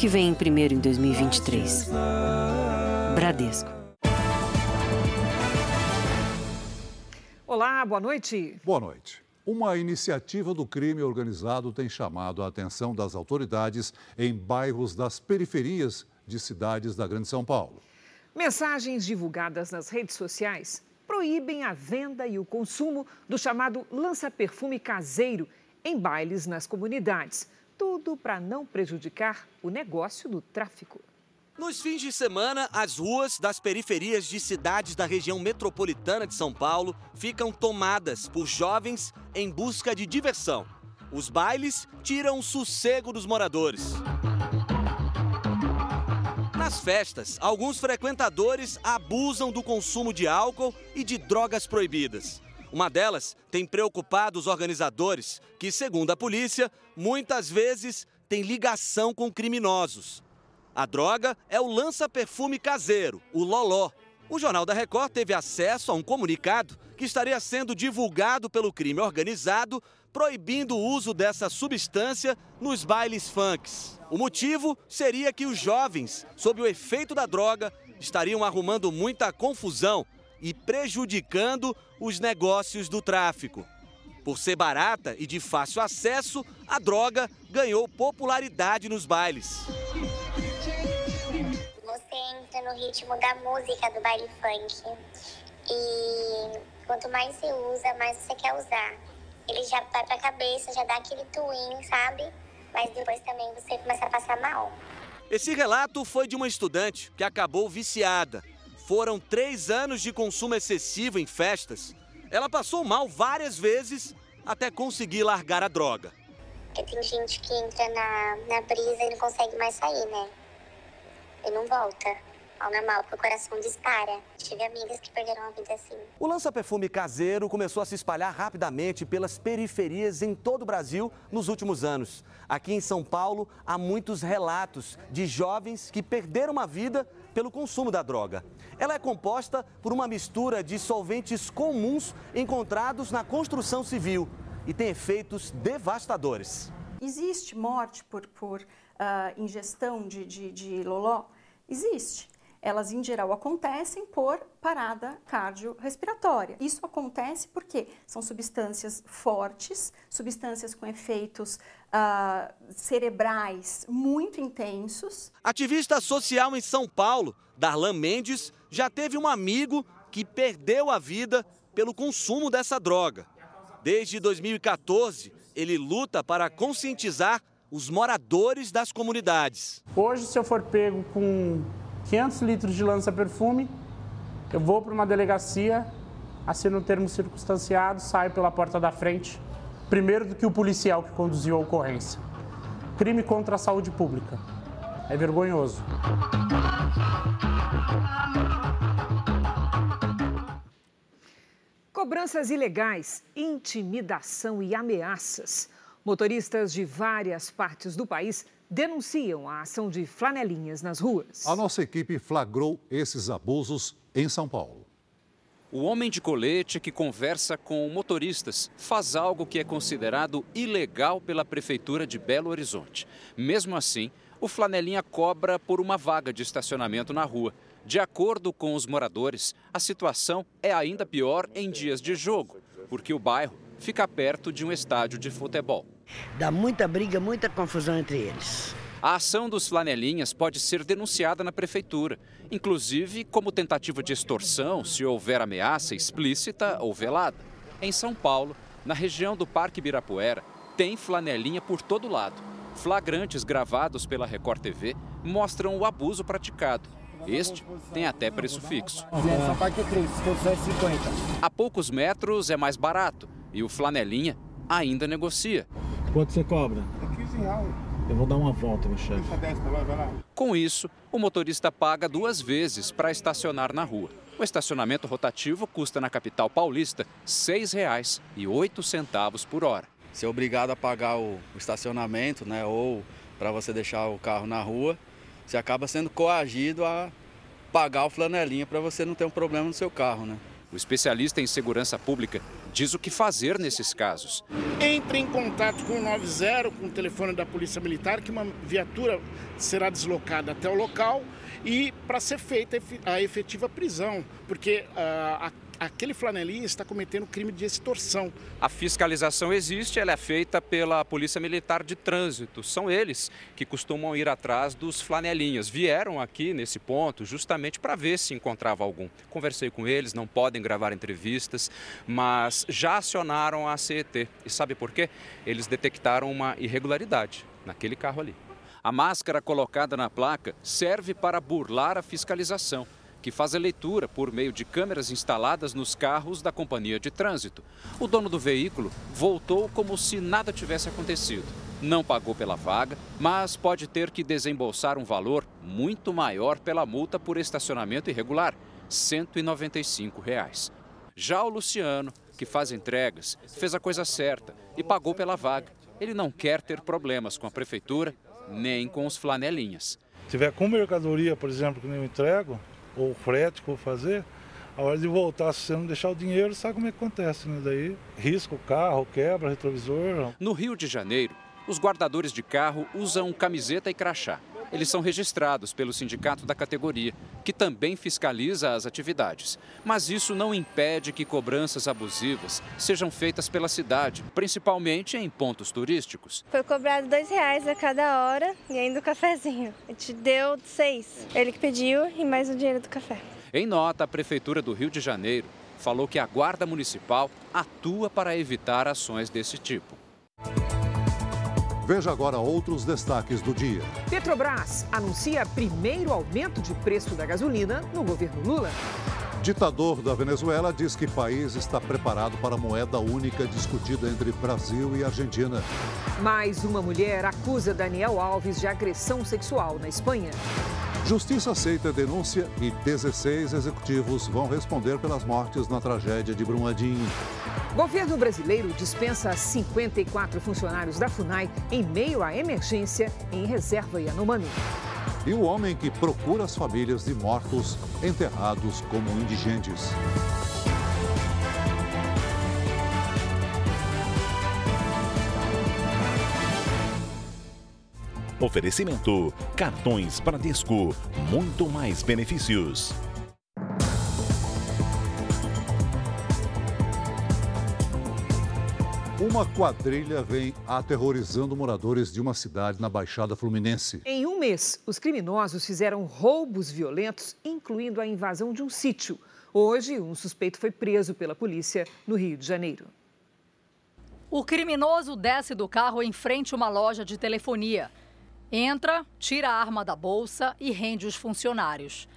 que vem primeiro em 2023. Bradesco. Olá, boa noite. Boa noite. Uma iniciativa do crime organizado tem chamado a atenção das autoridades em bairros das periferias de cidades da Grande São Paulo. Mensagens divulgadas nas redes sociais proíbem a venda e o consumo do chamado lança-perfume caseiro em bailes nas comunidades. Tudo para não prejudicar o negócio do tráfico. Nos fins de semana, as ruas das periferias de cidades da região metropolitana de São Paulo ficam tomadas por jovens em busca de diversão. Os bailes tiram o sossego dos moradores. Nas festas, alguns frequentadores abusam do consumo de álcool e de drogas proibidas. Uma delas tem preocupado os organizadores, que, segundo a polícia, muitas vezes tem ligação com criminosos. A droga é o lança-perfume caseiro, o Loló. O Jornal da Record teve acesso a um comunicado que estaria sendo divulgado pelo crime organizado, proibindo o uso dessa substância nos bailes funks. O motivo seria que os jovens, sob o efeito da droga, estariam arrumando muita confusão e prejudicando os negócios do tráfico. Por ser barata e de fácil acesso, a droga ganhou popularidade nos bailes. Você entra no ritmo da música do baile funk. E quanto mais você usa, mais você quer usar. Ele já vai pra cabeça, já dá aquele twin, sabe? Mas depois também você começa a passar mal. Esse relato foi de uma estudante que acabou viciada foram três anos de consumo excessivo em festas. Ela passou mal várias vezes até conseguir largar a droga. Porque tem gente que entra na, na brisa e não consegue mais sair, né? E não volta ao normal, porque o coração dispara. Tive amigas que perderam a vida assim. O lança-perfume caseiro começou a se espalhar rapidamente pelas periferias em todo o Brasil nos últimos anos. Aqui em São Paulo, há muitos relatos de jovens que perderam a vida pelo consumo da droga. Ela é composta por uma mistura de solventes comuns encontrados na construção civil e tem efeitos devastadores. Existe morte por, por uh, ingestão de, de, de loló? Existe elas em geral acontecem por parada cardiorrespiratória. Isso acontece porque são substâncias fortes, substâncias com efeitos uh, cerebrais muito intensos. Ativista social em São Paulo, Darlan Mendes, já teve um amigo que perdeu a vida pelo consumo dessa droga. Desde 2014, ele luta para conscientizar os moradores das comunidades. Hoje, se eu for pego com 500 litros de lança-perfume, eu vou para uma delegacia, assino um termo circunstanciado, saio pela porta da frente, primeiro do que o policial que conduziu a ocorrência. Crime contra a saúde pública. É vergonhoso. Cobranças ilegais, intimidação e ameaças. Motoristas de várias partes do país denunciam a ação de flanelinhas nas ruas. A nossa equipe flagrou esses abusos em São Paulo. O homem de colete que conversa com motoristas faz algo que é considerado ilegal pela Prefeitura de Belo Horizonte. Mesmo assim, o flanelinha cobra por uma vaga de estacionamento na rua. De acordo com os moradores, a situação é ainda pior em dias de jogo, porque o bairro fica perto de um estádio de futebol. Dá muita briga, muita confusão entre eles. A ação dos flanelinhas pode ser denunciada na prefeitura, inclusive como tentativa de extorsão se houver ameaça explícita ou velada. Em São Paulo, na região do Parque Birapuera, tem flanelinha por todo lado. Flagrantes gravados pela Record TV mostram o abuso praticado. Este tem até preço fixo. A poucos metros é mais barato e o flanelinha ainda negocia. Quanto você cobra? 15 reais. Eu vou dar uma volta, meu chefe. Com isso, o motorista paga duas vezes para estacionar na rua. O estacionamento rotativo custa na capital paulista R$ 6,08 por hora. Ser obrigado a pagar o estacionamento, né, ou para você deixar o carro na rua, você acaba sendo coagido a pagar o flanelinha para você não ter um problema no seu carro, né? O especialista em segurança pública diz o que fazer nesses casos. Entre em contato com o 90, com o telefone da Polícia Militar, que uma viatura será deslocada até o local e para ser feita a efetiva prisão, porque uh, a aquele flanelinha está cometendo crime de extorsão. A fiscalização existe, ela é feita pela Polícia Militar de Trânsito. São eles que costumam ir atrás dos flanelinhas. Vieram aqui nesse ponto justamente para ver se encontrava algum. Conversei com eles, não podem gravar entrevistas, mas já acionaram a CET. E sabe por quê? Eles detectaram uma irregularidade naquele carro ali. A máscara colocada na placa serve para burlar a fiscalização que faz a leitura por meio de câmeras instaladas nos carros da companhia de trânsito. O dono do veículo voltou como se nada tivesse acontecido. Não pagou pela vaga, mas pode ter que desembolsar um valor muito maior pela multa por estacionamento irregular, 195 reais. Já o Luciano, que faz entregas, fez a coisa certa e pagou pela vaga. Ele não quer ter problemas com a prefeitura nem com os flanelinhas. Se tiver com mercadoria, por exemplo, que eu entrego, ou frete que vou fazer, a hora de voltar, se você não deixar o dinheiro, sabe como é que acontece, né? Daí risca o carro, quebra retrovisor. No Rio de Janeiro, os guardadores de carro usam camiseta e crachá. Eles são registrados pelo sindicato da categoria, que também fiscaliza as atividades. Mas isso não impede que cobranças abusivas sejam feitas pela cidade, principalmente em pontos turísticos. Foi cobrado dois reais a cada hora e ainda o cafezinho. A gente deu seis. Ele que pediu e mais o dinheiro do café. Em nota, a Prefeitura do Rio de Janeiro falou que a Guarda Municipal atua para evitar ações desse tipo. Veja agora outros destaques do dia. Petrobras anuncia primeiro aumento de preço da gasolina no governo Lula. Ditador da Venezuela diz que país está preparado para a moeda única discutida entre Brasil e Argentina. Mais uma mulher acusa Daniel Alves de agressão sexual na Espanha. Justiça aceita denúncia e 16 executivos vão responder pelas mortes na tragédia de Brumadinho. Governo brasileiro dispensa 54 funcionários da FUNAI em meio à emergência em reserva Yanomami. E o homem que procura as famílias de mortos enterrados como indigentes. Oferecimento: cartões Bradesco, muito mais benefícios. Uma quadrilha vem aterrorizando moradores de uma cidade na Baixada Fluminense. Em um mês, os criminosos fizeram roubos violentos, incluindo a invasão de um sítio. Hoje, um suspeito foi preso pela polícia no Rio de Janeiro. O criminoso desce do carro em frente a uma loja de telefonia. Entra, tira a arma da bolsa e rende os funcionários.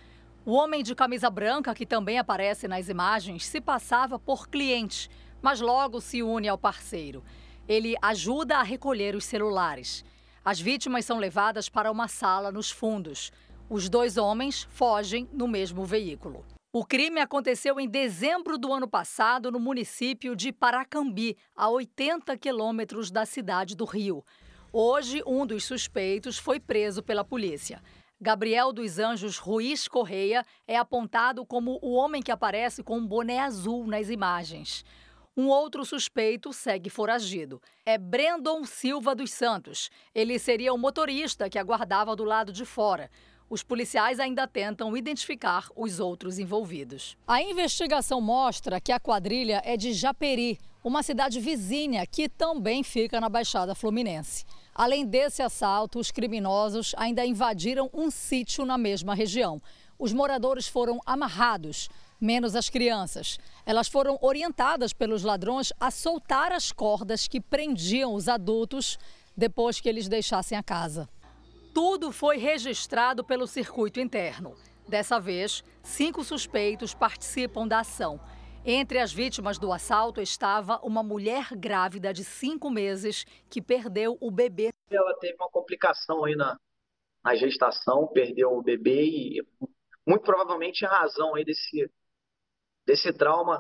O homem de camisa branca, que também aparece nas imagens, se passava por cliente, mas logo se une ao parceiro. Ele ajuda a recolher os celulares. As vítimas são levadas para uma sala nos fundos. Os dois homens fogem no mesmo veículo. O crime aconteceu em dezembro do ano passado no município de Paracambi, a 80 quilômetros da cidade do Rio. Hoje, um dos suspeitos foi preso pela polícia. Gabriel dos Anjos Ruiz Correia é apontado como o homem que aparece com um boné azul nas imagens. Um outro suspeito segue foragido. É Brandon Silva dos Santos. Ele seria o motorista que aguardava do lado de fora. Os policiais ainda tentam identificar os outros envolvidos. A investigação mostra que a quadrilha é de Japeri, uma cidade vizinha que também fica na Baixada Fluminense. Além desse assalto, os criminosos ainda invadiram um sítio na mesma região. Os moradores foram amarrados, menos as crianças. Elas foram orientadas pelos ladrões a soltar as cordas que prendiam os adultos depois que eles deixassem a casa. Tudo foi registrado pelo circuito interno. Dessa vez, cinco suspeitos participam da ação. Entre as vítimas do assalto estava uma mulher grávida de cinco meses que perdeu o bebê. Ela teve uma complicação aí na, na gestação, perdeu o bebê e muito provavelmente em razão aí desse, desse trauma,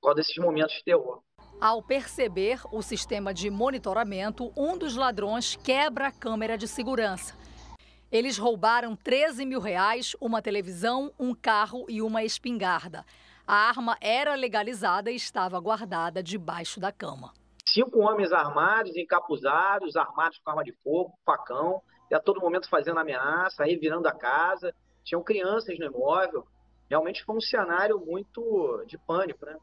por causa desses momentos de terror. Ao perceber o sistema de monitoramento, um dos ladrões quebra a câmera de segurança. Eles roubaram 13 mil reais, uma televisão, um carro e uma espingarda. A arma era legalizada e estava guardada debaixo da cama. Cinco homens armados, encapuzados, armados com arma de fogo, facão, e a todo momento fazendo ameaça, revirando a casa. Tinham crianças no imóvel. Realmente foi um cenário muito de pânico, né?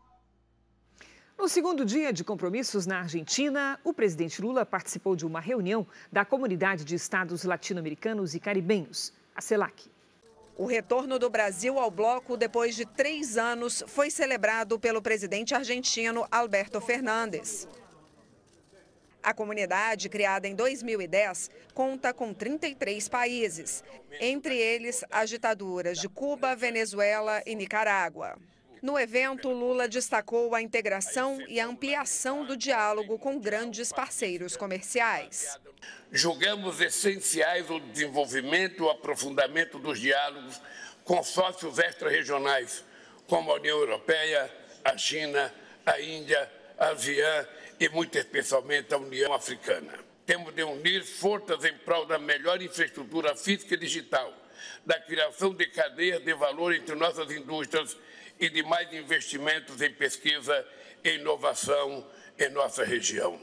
No segundo dia de compromissos na Argentina, o presidente Lula participou de uma reunião da Comunidade de Estados Latino-Americanos e Caribenhos, a CELAC. O retorno do Brasil ao bloco depois de três anos foi celebrado pelo presidente argentino Alberto Fernandes. A comunidade, criada em 2010, conta com 33 países, entre eles as ditaduras de Cuba, Venezuela e Nicarágua. No evento, Lula destacou a integração e a ampliação do diálogo com grandes parceiros comerciais. Julgamos essenciais o desenvolvimento e o aprofundamento dos diálogos com sócios extra-regionais, como a União Europeia, a China, a Índia, a ASEAN e, muito especialmente, a União Africana. Temos de unir forças em prol da melhor infraestrutura física e digital, da criação de cadeias de valor entre nossas indústrias e de mais investimentos em pesquisa e inovação em nossa região.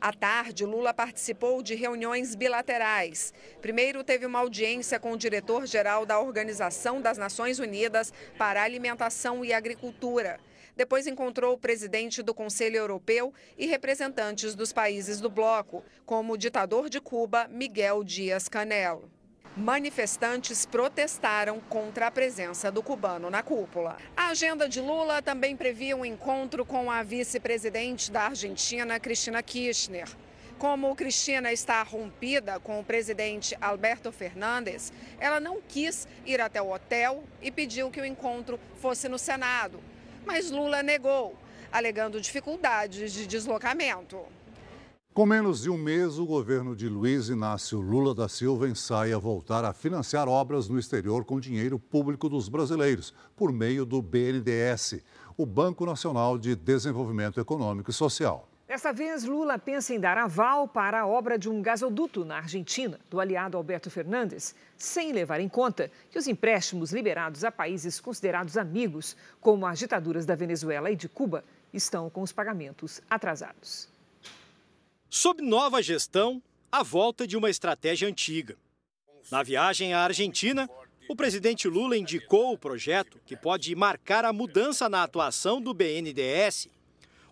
À tarde, Lula participou de reuniões bilaterais. Primeiro, teve uma audiência com o diretor-geral da Organização das Nações Unidas para Alimentação e Agricultura. Depois encontrou o presidente do Conselho Europeu e representantes dos países do bloco, como o ditador de Cuba, Miguel Dias-Canel. Manifestantes protestaram contra a presença do cubano na cúpula. A agenda de Lula também previa um encontro com a vice-presidente da Argentina, Cristina Kirchner. Como Cristina está rompida com o presidente Alberto Fernandes, ela não quis ir até o hotel e pediu que o encontro fosse no Senado. Mas Lula negou, alegando dificuldades de deslocamento. Com menos de um mês, o governo de Luiz Inácio Lula da Silva ensaia voltar a financiar obras no exterior com dinheiro público dos brasileiros, por meio do BNDES, o Banco Nacional de Desenvolvimento Econômico e Social. Dessa vez, Lula pensa em dar aval para a obra de um gasoduto na Argentina, do aliado Alberto Fernandes, sem levar em conta que os empréstimos liberados a países considerados amigos, como as ditaduras da Venezuela e de Cuba, estão com os pagamentos atrasados. Sob nova gestão, a volta de uma estratégia antiga. Na viagem à Argentina, o presidente Lula indicou o projeto que pode marcar a mudança na atuação do BNDES,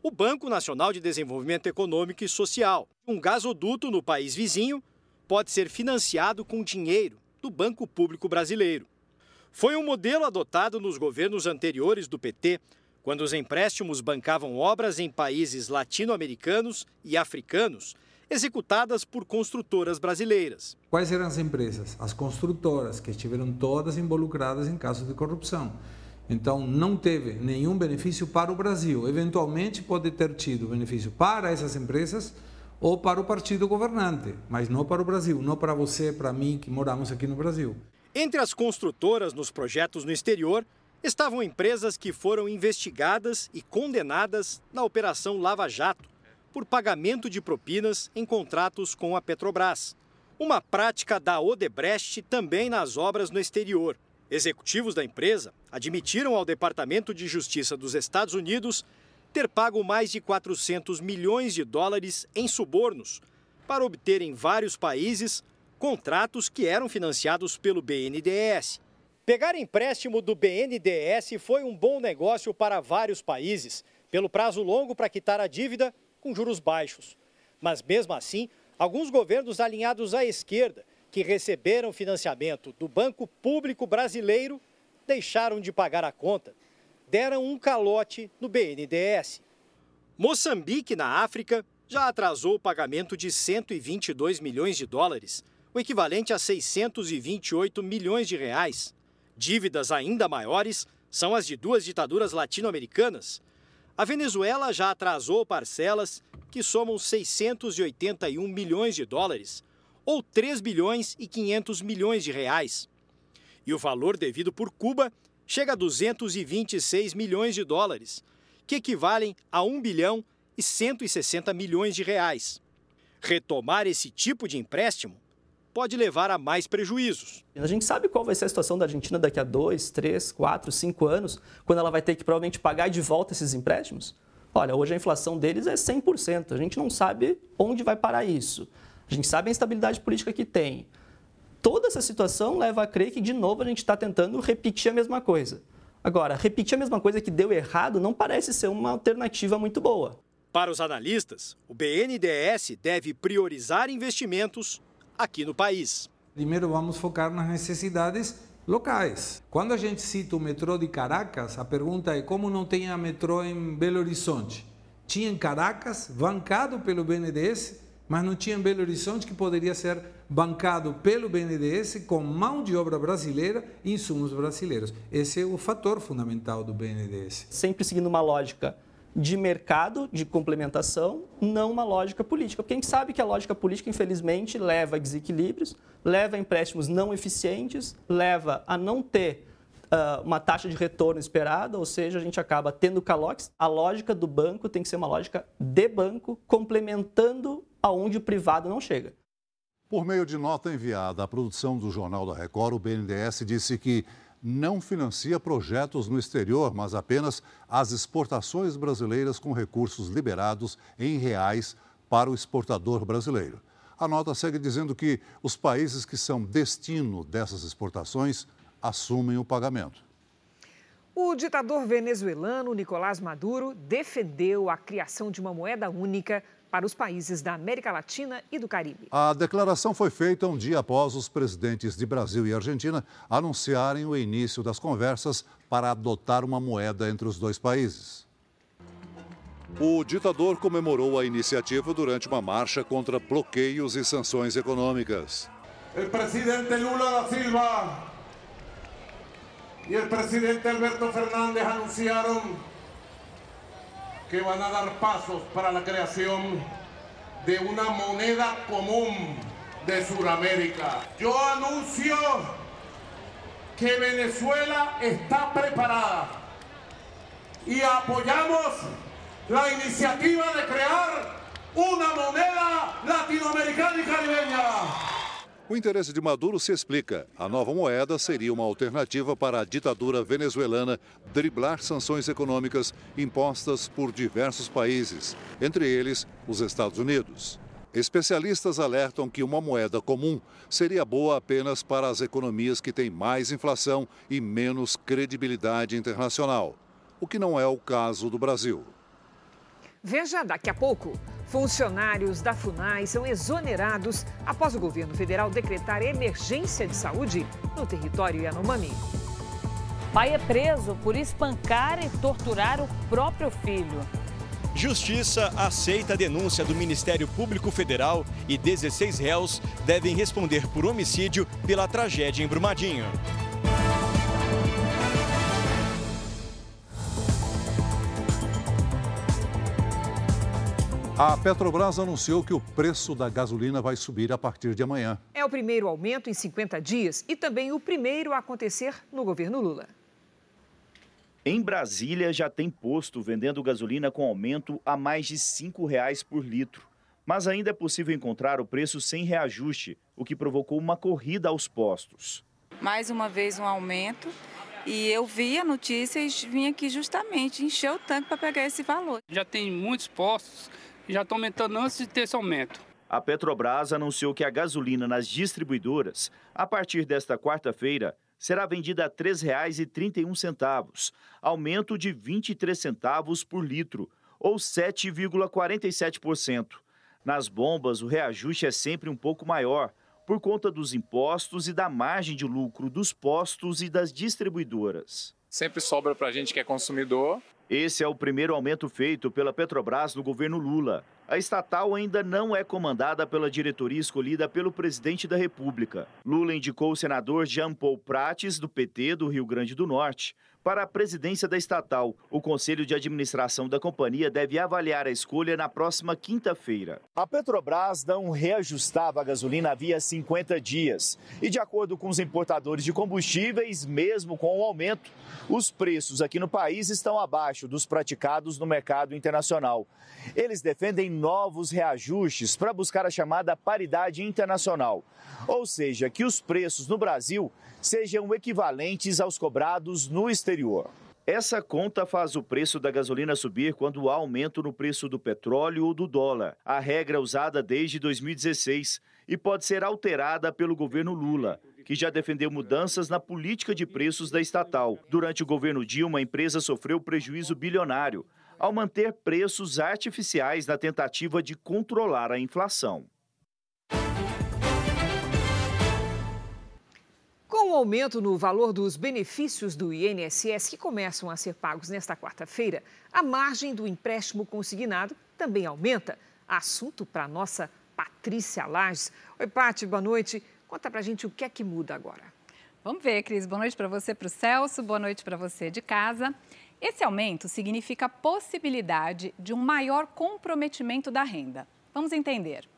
o Banco Nacional de Desenvolvimento Econômico e Social. Um gasoduto no país vizinho pode ser financiado com dinheiro do Banco Público Brasileiro. Foi um modelo adotado nos governos anteriores do PT quando os empréstimos bancavam obras em países latino-americanos e africanos, executadas por construtoras brasileiras. Quais eram as empresas? As construtoras, que estiveram todas involucradas em casos de corrupção. Então, não teve nenhum benefício para o Brasil. Eventualmente, pode ter tido benefício para essas empresas ou para o partido governante, mas não para o Brasil, não para você, para mim, que moramos aqui no Brasil. Entre as construtoras nos projetos no exterior estavam empresas que foram investigadas e condenadas na Operação Lava Jato por pagamento de propinas em contratos com a Petrobras. Uma prática da Odebrecht também nas obras no exterior. Executivos da empresa admitiram ao Departamento de Justiça dos Estados Unidos ter pago mais de 400 milhões de dólares em subornos para obter em vários países contratos que eram financiados pelo BNDES. Pegar empréstimo do BNDES foi um bom negócio para vários países, pelo prazo longo para quitar a dívida com juros baixos. Mas mesmo assim, alguns governos alinhados à esquerda, que receberam financiamento do Banco Público Brasileiro, deixaram de pagar a conta. Deram um calote no BNDES. Moçambique, na África, já atrasou o pagamento de 122 milhões de dólares, o equivalente a 628 milhões de reais. Dívidas ainda maiores são as de duas ditaduras latino-americanas. A Venezuela já atrasou parcelas que somam 681 milhões de dólares, ou 3 bilhões e 500 milhões de reais. E o valor devido por Cuba chega a 226 milhões de dólares, que equivalem a 1 bilhão e 160 milhões de reais. Retomar esse tipo de empréstimo pode levar a mais prejuízos. A gente sabe qual vai ser a situação da Argentina daqui a dois, três, quatro, cinco anos, quando ela vai ter que provavelmente pagar de volta esses empréstimos? Olha, hoje a inflação deles é 100%. A gente não sabe onde vai parar isso. A gente sabe a instabilidade política que tem. Toda essa situação leva a crer que, de novo, a gente está tentando repetir a mesma coisa. Agora, repetir a mesma coisa que deu errado não parece ser uma alternativa muito boa. Para os analistas, o BNDES deve priorizar investimentos aqui no país. Primeiro vamos focar nas necessidades locais. Quando a gente cita o metrô de Caracas, a pergunta é como não tem a metrô em Belo Horizonte? Tinha em Caracas, bancado pelo BNDES, mas não tinha em Belo Horizonte que poderia ser bancado pelo BNDES com mão de obra brasileira e insumos brasileiros. Esse é o fator fundamental do BNDES. Sempre seguindo uma lógica de mercado, de complementação, não uma lógica política. Gente sabe que a lógica política, infelizmente, leva a desequilíbrios, leva a empréstimos não eficientes, leva a não ter uh, uma taxa de retorno esperada, ou seja, a gente acaba tendo calotes. A lógica do banco tem que ser uma lógica de banco, complementando aonde o privado não chega. Por meio de nota enviada à produção do Jornal da Record, o BNDES disse que não financia projetos no exterior, mas apenas as exportações brasileiras com recursos liberados em reais para o exportador brasileiro. A nota segue dizendo que os países que são destino dessas exportações assumem o pagamento. O ditador venezuelano Nicolás Maduro defendeu a criação de uma moeda única para os países da América Latina e do Caribe. A declaração foi feita um dia após os presidentes de Brasil e Argentina anunciarem o início das conversas para adotar uma moeda entre os dois países. O ditador comemorou a iniciativa durante uma marcha contra bloqueios e sanções econômicas. O presidente Lula da Silva e o presidente Alberto Fernandes anunciaram que van a dar pasos para la creación de una moneda común de Sudamérica. Yo anuncio que Venezuela está preparada y apoyamos la iniciativa de crear una moneda latinoamericana y caribeña. O interesse de Maduro se explica. A nova moeda seria uma alternativa para a ditadura venezuelana driblar sanções econômicas impostas por diversos países, entre eles os Estados Unidos. Especialistas alertam que uma moeda comum seria boa apenas para as economias que têm mais inflação e menos credibilidade internacional, o que não é o caso do Brasil. Veja daqui a pouco. Funcionários da FUNAI são exonerados após o governo federal decretar emergência de saúde no território Yanomami. Pai é preso por espancar e torturar o próprio filho. Justiça aceita a denúncia do Ministério Público Federal e 16 réus devem responder por homicídio pela tragédia em Brumadinho. A Petrobras anunciou que o preço da gasolina vai subir a partir de amanhã. É o primeiro aumento em 50 dias e também o primeiro a acontecer no governo Lula. Em Brasília, já tem posto vendendo gasolina com aumento a mais de R$ 5,00 por litro. Mas ainda é possível encontrar o preço sem reajuste, o que provocou uma corrida aos postos. Mais uma vez um aumento e eu vi a notícia e vim aqui justamente encher o tanque para pegar esse valor. Já tem muitos postos já está aumentando antes de ter esse aumento. A Petrobras anunciou que a gasolina nas distribuidoras, a partir desta quarta-feira, será vendida a R$ 3,31, aumento de 23 centavos por litro, ou 7,47%. Nas bombas, o reajuste é sempre um pouco maior, por conta dos impostos e da margem de lucro dos postos e das distribuidoras. Sempre sobra para a gente que é consumidor esse é o primeiro aumento feito pela Petrobras no governo Lula. A estatal ainda não é comandada pela diretoria escolhida pelo presidente da República. Lula indicou o senador Jean Paul Prates, do PT do Rio Grande do Norte, para a presidência da estatal. O Conselho de Administração da companhia deve avaliar a escolha na próxima quinta-feira. A Petrobras não reajustava a gasolina havia 50 dias. E, de acordo com os importadores de combustíveis, mesmo com o aumento, os preços aqui no país estão abaixo dos praticados no mercado internacional. Eles defendem novos reajustes para buscar a chamada paridade internacional, ou seja, que os preços no Brasil sejam equivalentes aos cobrados no exterior. Essa conta faz o preço da gasolina subir quando há aumento no preço do petróleo ou do dólar. A regra usada desde 2016 e pode ser alterada pelo governo Lula, que já defendeu mudanças na política de preços da estatal. Durante o governo Dilma, a empresa sofreu prejuízo bilionário ao manter preços artificiais na tentativa de controlar a inflação. Com o aumento no valor dos benefícios do INSS que começam a ser pagos nesta quarta-feira, a margem do empréstimo consignado também aumenta. Assunto para nossa Patrícia Lages. Oi, Pati, boa noite. Conta para a gente o que é que muda agora. Vamos ver, Cris. Boa noite para você, para o Celso. Boa noite para você de casa. Esse aumento significa a possibilidade de um maior comprometimento da renda. Vamos entender.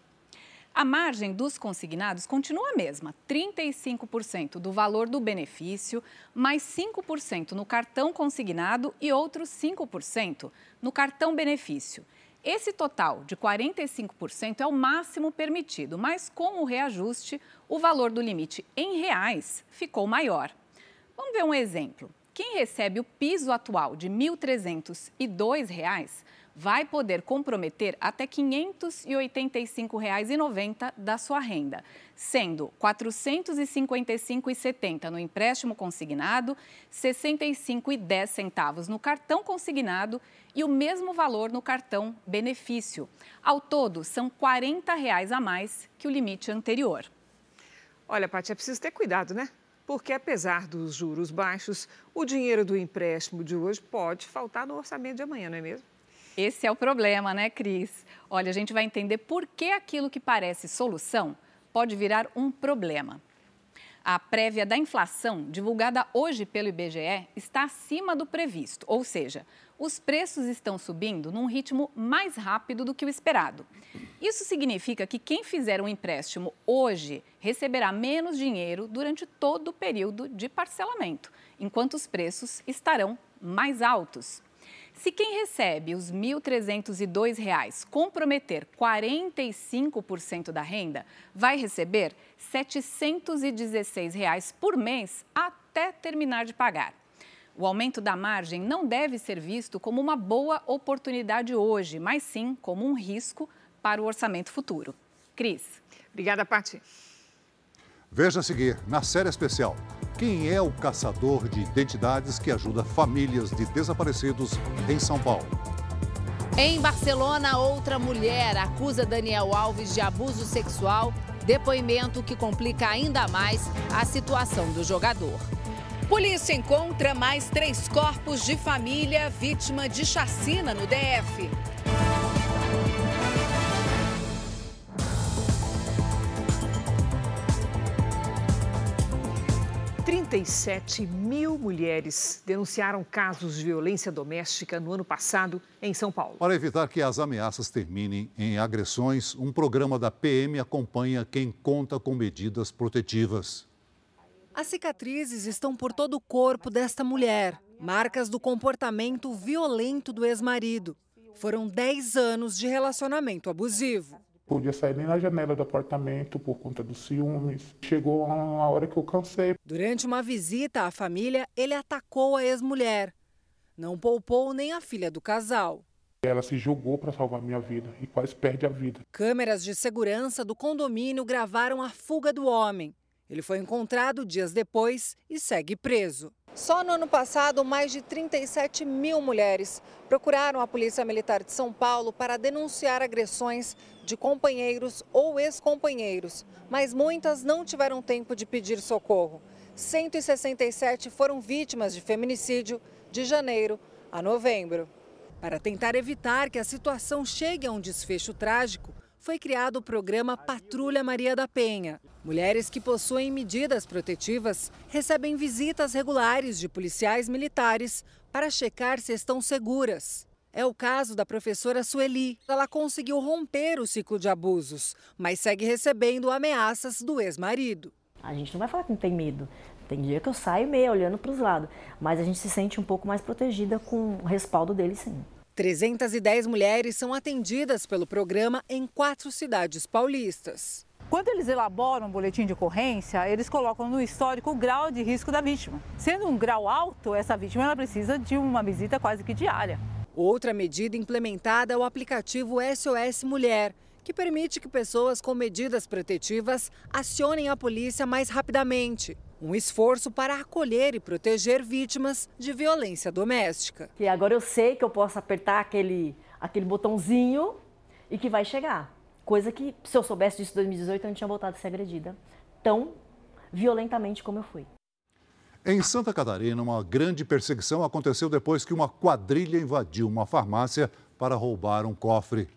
A margem dos consignados continua a mesma, 35% do valor do benefício, mais 5% no cartão consignado e outros 5% no cartão benefício. Esse total de 45% é o máximo permitido, mas com o reajuste, o valor do limite em reais ficou maior. Vamos ver um exemplo. Quem recebe o piso atual de R$ 1.302 vai poder comprometer até R$ 585,90 da sua renda, sendo R$ 455,70 no empréstimo consignado, R$ 65,10 no cartão consignado e o mesmo valor no cartão benefício. Ao todo, são 40 reais a mais que o limite anterior. Olha, Paty, é preciso ter cuidado, né? Porque apesar dos juros baixos, o dinheiro do empréstimo de hoje pode faltar no orçamento de amanhã, não é mesmo? Esse é o problema, né, Cris? Olha, a gente vai entender por que aquilo que parece solução pode virar um problema. A prévia da inflação, divulgada hoje pelo IBGE, está acima do previsto, ou seja, os preços estão subindo num ritmo mais rápido do que o esperado. Isso significa que quem fizer um empréstimo hoje receberá menos dinheiro durante todo o período de parcelamento, enquanto os preços estarão mais altos. Se quem recebe os R$ 1.302 comprometer 45% da renda, vai receber R$ 716 por mês até terminar de pagar. O aumento da margem não deve ser visto como uma boa oportunidade hoje, mas sim como um risco para o orçamento futuro. Cris. Obrigada, Paty. Veja a seguir, na série especial, quem é o caçador de identidades que ajuda famílias de desaparecidos em São Paulo? Em Barcelona, outra mulher acusa Daniel Alves de abuso sexual, depoimento que complica ainda mais a situação do jogador. Polícia encontra mais três corpos de família vítima de chacina no DF. 37 mil mulheres denunciaram casos de violência doméstica no ano passado em São Paulo. Para evitar que as ameaças terminem em agressões, um programa da PM acompanha quem conta com medidas protetivas. As cicatrizes estão por todo o corpo desta mulher, marcas do comportamento violento do ex-marido. Foram 10 anos de relacionamento abusivo. Podia sair nem na janela do apartamento por conta dos ciúmes. Chegou uma hora que eu cansei. Durante uma visita à família, ele atacou a ex-mulher. Não poupou nem a filha do casal. Ela se julgou para salvar minha vida e quase perde a vida. Câmeras de segurança do condomínio gravaram a fuga do homem. Ele foi encontrado dias depois e segue preso. Só no ano passado, mais de 37 mil mulheres procuraram a Polícia Militar de São Paulo para denunciar agressões de companheiros ou ex-companheiros, mas muitas não tiveram tempo de pedir socorro. 167 foram vítimas de feminicídio de janeiro a novembro. Para tentar evitar que a situação chegue a um desfecho trágico, foi criado o programa Patrulha Maria da Penha. Mulheres que possuem medidas protetivas recebem visitas regulares de policiais militares para checar se estão seguras. É o caso da professora Sueli. Ela conseguiu romper o ciclo de abusos, mas segue recebendo ameaças do ex-marido. A gente não vai falar que não tem medo. Tem dia que eu saio meio olhando para os lados, mas a gente se sente um pouco mais protegida com o respaldo dele, sim. 310 mulheres são atendidas pelo programa em quatro cidades paulistas. Quando eles elaboram um boletim de ocorrência, eles colocam no histórico o grau de risco da vítima. Sendo um grau alto, essa vítima ela precisa de uma visita quase que diária. Outra medida implementada é o aplicativo SOS Mulher, que permite que pessoas com medidas protetivas acionem a polícia mais rapidamente. Um esforço para acolher e proteger vítimas de violência doméstica. E agora eu sei que eu posso apertar aquele, aquele botãozinho e que vai chegar. Coisa que, se eu soubesse disso em 2018, eu não tinha voltado a ser agredida tão violentamente como eu fui. Em Santa Catarina, uma grande perseguição aconteceu depois que uma quadrilha invadiu uma farmácia para roubar um cofre.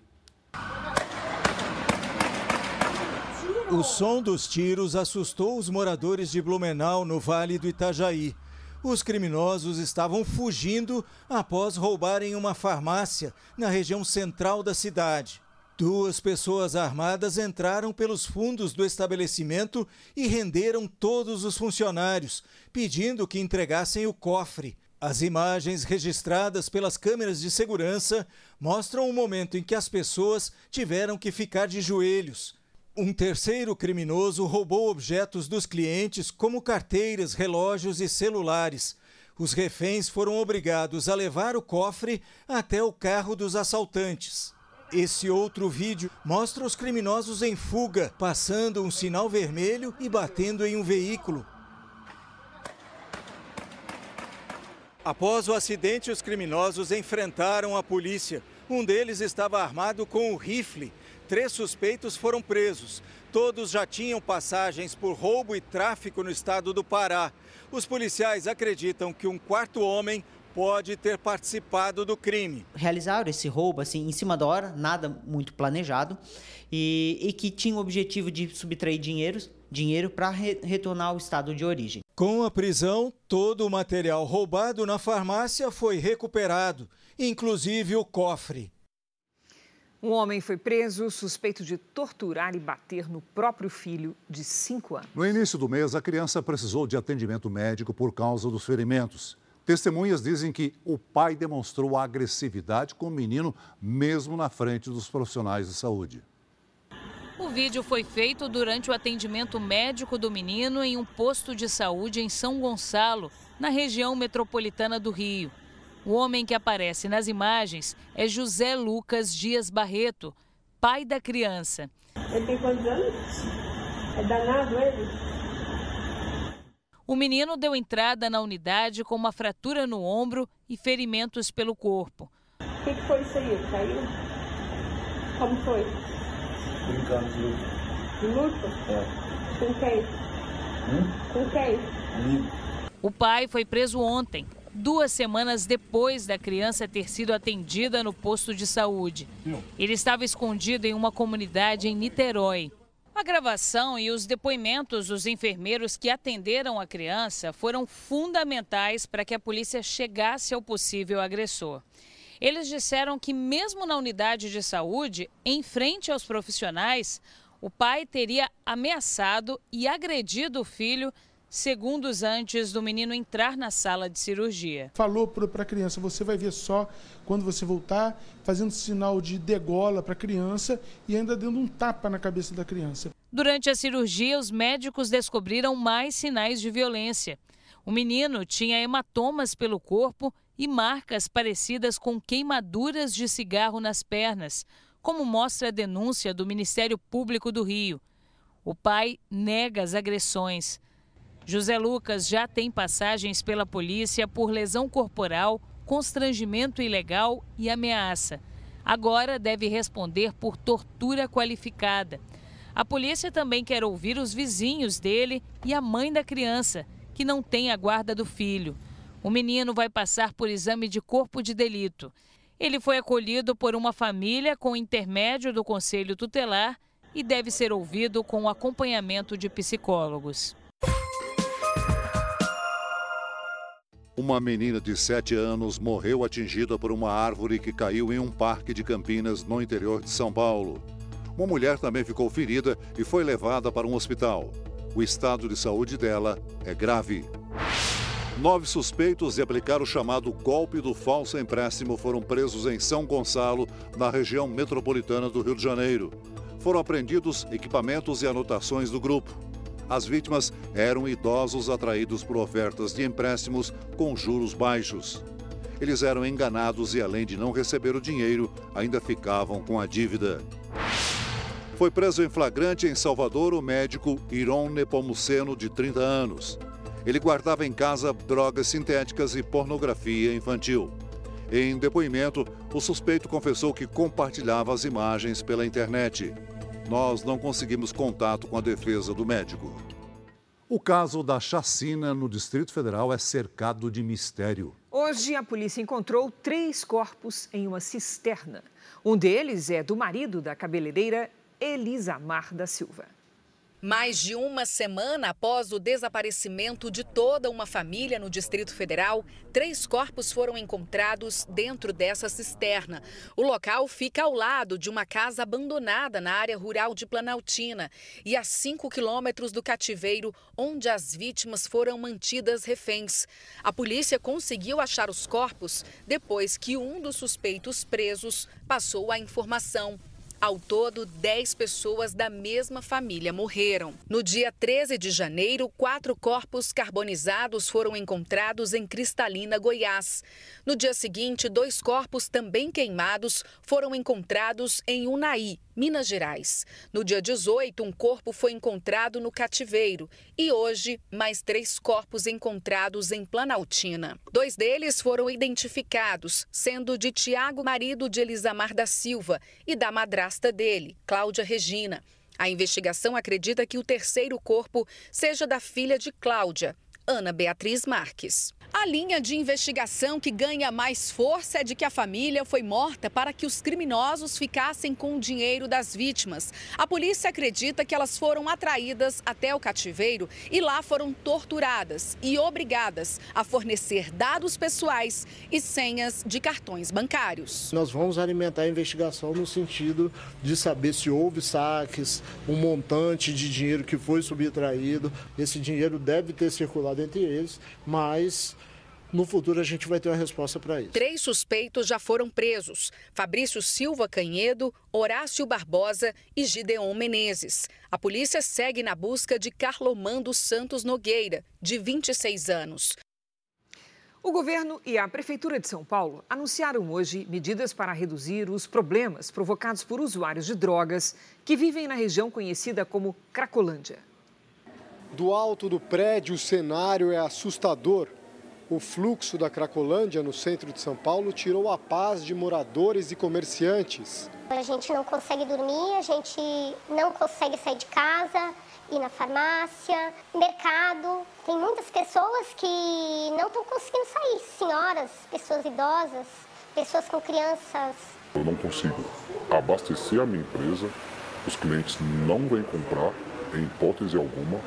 O som dos tiros assustou os moradores de Blumenau, no Vale do Itajaí. Os criminosos estavam fugindo após roubarem uma farmácia na região central da cidade. Duas pessoas armadas entraram pelos fundos do estabelecimento e renderam todos os funcionários, pedindo que entregassem o cofre. As imagens registradas pelas câmeras de segurança mostram o momento em que as pessoas tiveram que ficar de joelhos. Um terceiro criminoso roubou objetos dos clientes, como carteiras, relógios e celulares. Os reféns foram obrigados a levar o cofre até o carro dos assaltantes. Esse outro vídeo mostra os criminosos em fuga, passando um sinal vermelho e batendo em um veículo. Após o acidente, os criminosos enfrentaram a polícia. Um deles estava armado com um rifle. Três suspeitos foram presos. Todos já tinham passagens por roubo e tráfico no estado do Pará. Os policiais acreditam que um quarto homem pode ter participado do crime. Realizaram esse roubo assim em cima da hora, nada muito planejado, e, e que tinha o objetivo de subtrair dinheiros, dinheiro para re, retornar ao estado de origem. Com a prisão, todo o material roubado na farmácia foi recuperado, inclusive o cofre. Um homem foi preso suspeito de torturar e bater no próprio filho de 5 anos. No início do mês, a criança precisou de atendimento médico por causa dos ferimentos. Testemunhas dizem que o pai demonstrou agressividade com o menino, mesmo na frente dos profissionais de saúde. O vídeo foi feito durante o atendimento médico do menino em um posto de saúde em São Gonçalo, na região metropolitana do Rio. O homem que aparece nas imagens é José Lucas Dias Barreto, pai da criança. Ele tem quantos anos? É danado ele? O menino deu entrada na unidade com uma fratura no ombro e ferimentos pelo corpo. O que, que, foi isso aí? Caiu? Como foi? Brincando de luta. De luta? É. Com quem? Hum? Com quem? O pai foi preso ontem, duas semanas depois da criança ter sido atendida no posto de saúde. Ele estava escondido em uma comunidade em Niterói. A gravação e os depoimentos dos enfermeiros que atenderam a criança foram fundamentais para que a polícia chegasse ao possível agressor. Eles disseram que, mesmo na unidade de saúde, em frente aos profissionais, o pai teria ameaçado e agredido o filho segundos antes do menino entrar na sala de cirurgia. Falou para a criança: você vai ver só quando você voltar, fazendo sinal de degola para a criança e ainda dando um tapa na cabeça da criança. Durante a cirurgia, os médicos descobriram mais sinais de violência. O menino tinha hematomas pelo corpo e marcas parecidas com queimaduras de cigarro nas pernas, como mostra a denúncia do Ministério Público do Rio. O pai nega as agressões. José Lucas já tem passagens pela polícia por lesão corporal, constrangimento ilegal e ameaça. Agora deve responder por tortura qualificada. A polícia também quer ouvir os vizinhos dele e a mãe da criança, que não tem a guarda do filho. O menino vai passar por exame de corpo de delito. Ele foi acolhido por uma família com intermédio do Conselho Tutelar e deve ser ouvido com acompanhamento de psicólogos. Uma menina de 7 anos morreu atingida por uma árvore que caiu em um parque de Campinas, no interior de São Paulo. Uma mulher também ficou ferida e foi levada para um hospital. O estado de saúde dela é grave. Nove suspeitos de aplicar o chamado golpe do falso empréstimo foram presos em São Gonçalo, na região metropolitana do Rio de Janeiro. Foram apreendidos equipamentos e anotações do grupo. As vítimas eram idosos atraídos por ofertas de empréstimos com juros baixos. Eles eram enganados e, além de não receber o dinheiro, ainda ficavam com a dívida. Foi preso em flagrante em Salvador o médico Iron Nepomuceno, de 30 anos. Ele guardava em casa drogas sintéticas e pornografia infantil. Em depoimento, o suspeito confessou que compartilhava as imagens pela internet. Nós não conseguimos contato com a defesa do médico. O caso da chacina no Distrito Federal é cercado de mistério. Hoje, a polícia encontrou três corpos em uma cisterna. Um deles é do marido da cabeleireira Elisamar da Silva. Mais de uma semana após o desaparecimento de toda uma família no Distrito Federal, três corpos foram encontrados dentro dessa cisterna. O local fica ao lado de uma casa abandonada na área rural de Planaltina e a cinco quilômetros do cativeiro onde as vítimas foram mantidas reféns. A polícia conseguiu achar os corpos depois que um dos suspeitos presos passou a informação. Ao todo, 10 pessoas da mesma família morreram. No dia 13 de janeiro, quatro corpos carbonizados foram encontrados em Cristalina, Goiás. No dia seguinte, dois corpos também queimados foram encontrados em Unai, Minas Gerais. No dia 18, um corpo foi encontrado no cativeiro e hoje, mais três corpos encontrados em Planaltina. Dois deles foram identificados, sendo de Tiago, marido de Elisamar da Silva, e da madrasta dele, Cláudia Regina. A investigação acredita que o terceiro corpo seja da filha de Cláudia, Ana Beatriz Marques. A linha de investigação que ganha mais força é de que a família foi morta para que os criminosos ficassem com o dinheiro das vítimas. A polícia acredita que elas foram atraídas até o cativeiro e lá foram torturadas e obrigadas a fornecer dados pessoais e senhas de cartões bancários. Nós vamos alimentar a investigação no sentido de saber se houve saques, um montante de dinheiro que foi subtraído. Esse dinheiro deve ter circulado entre eles, mas no futuro a gente vai ter uma resposta para isso. Três suspeitos já foram presos: Fabrício Silva Canhedo, Horácio Barbosa e Gideon Menezes. A polícia segue na busca de Carlomando Santos Nogueira, de 26 anos. O governo e a Prefeitura de São Paulo anunciaram hoje medidas para reduzir os problemas provocados por usuários de drogas que vivem na região conhecida como Cracolândia. Do alto do prédio, o cenário é assustador. O fluxo da Cracolândia, no centro de São Paulo, tirou a paz de moradores e comerciantes. A gente não consegue dormir, a gente não consegue sair de casa, ir na farmácia, mercado. Tem muitas pessoas que não estão conseguindo sair, senhoras, pessoas idosas, pessoas com crianças. Eu não consigo abastecer a minha empresa, os clientes não vêm comprar, em hipótese alguma,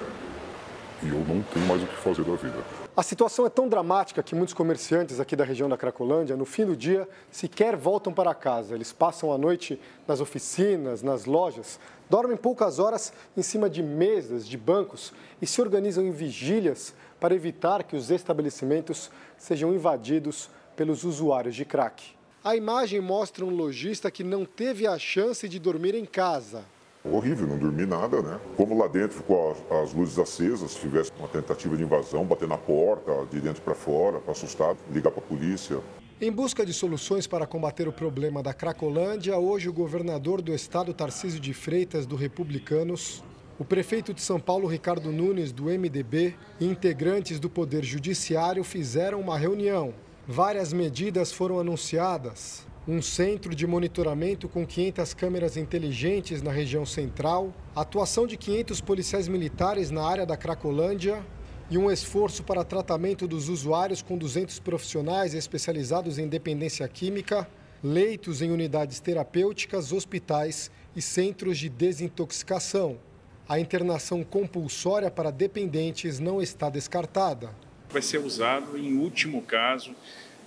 e eu não tenho mais o que fazer da vida. A situação é tão dramática que muitos comerciantes aqui da região da Cracolândia, no fim do dia, sequer voltam para casa. Eles passam a noite nas oficinas, nas lojas, dormem poucas horas em cima de mesas, de bancos e se organizam em vigílias para evitar que os estabelecimentos sejam invadidos pelos usuários de crack. A imagem mostra um lojista que não teve a chance de dormir em casa. Horrível, não dormi nada, né? Como lá dentro ficou as, as luzes acesas, se tivesse uma tentativa de invasão, bater na porta, de dentro para fora, para assustar, ligar para a polícia. Em busca de soluções para combater o problema da Cracolândia, hoje o governador do estado, Tarcísio de Freitas, do Republicanos, o prefeito de São Paulo, Ricardo Nunes, do MDB, e integrantes do Poder Judiciário fizeram uma reunião. Várias medidas foram anunciadas, um centro de monitoramento com 500 câmeras inteligentes na região central, atuação de 500 policiais militares na área da Cracolândia e um esforço para tratamento dos usuários com 200 profissionais especializados em dependência química leitos em unidades terapêuticas, hospitais e centros de desintoxicação. A internação compulsória para dependentes não está descartada. Vai ser usado em último caso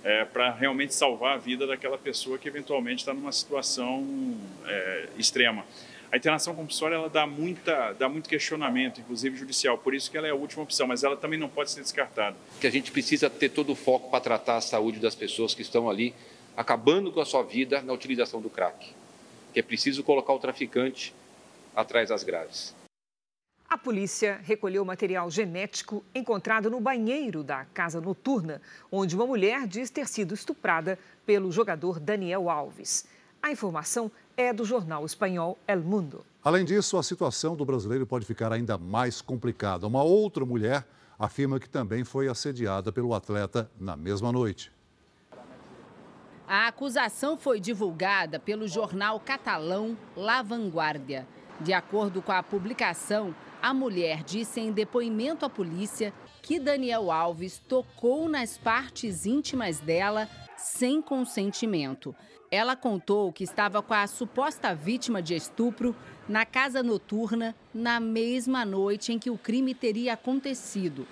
é, para realmente salvar a vida daquela pessoa que eventualmente está numa situação é, extrema. A internação compulsória ela dá, muita, dá muito questionamento, inclusive judicial, por isso que ela é a última opção, mas ela também não pode ser descartada. Que a gente precisa ter todo o foco para tratar a saúde das pessoas que estão ali, acabando com a sua vida na utilização do crack. Que é preciso colocar o traficante atrás das grades. A polícia recolheu material genético encontrado no banheiro da casa noturna, onde uma mulher diz ter sido estuprada pelo jogador Daniel Alves. A informação é do jornal espanhol El Mundo. Além disso, a situação do brasileiro pode ficar ainda mais complicada. Uma outra mulher afirma que também foi assediada pelo atleta na mesma noite. A acusação foi divulgada pelo jornal catalão La Vanguardia. De acordo com a publicação, a mulher disse em depoimento à polícia que Daniel Alves tocou nas partes íntimas dela sem consentimento. Ela contou que estava com a suposta vítima de estupro na casa noturna na mesma noite em que o crime teria acontecido.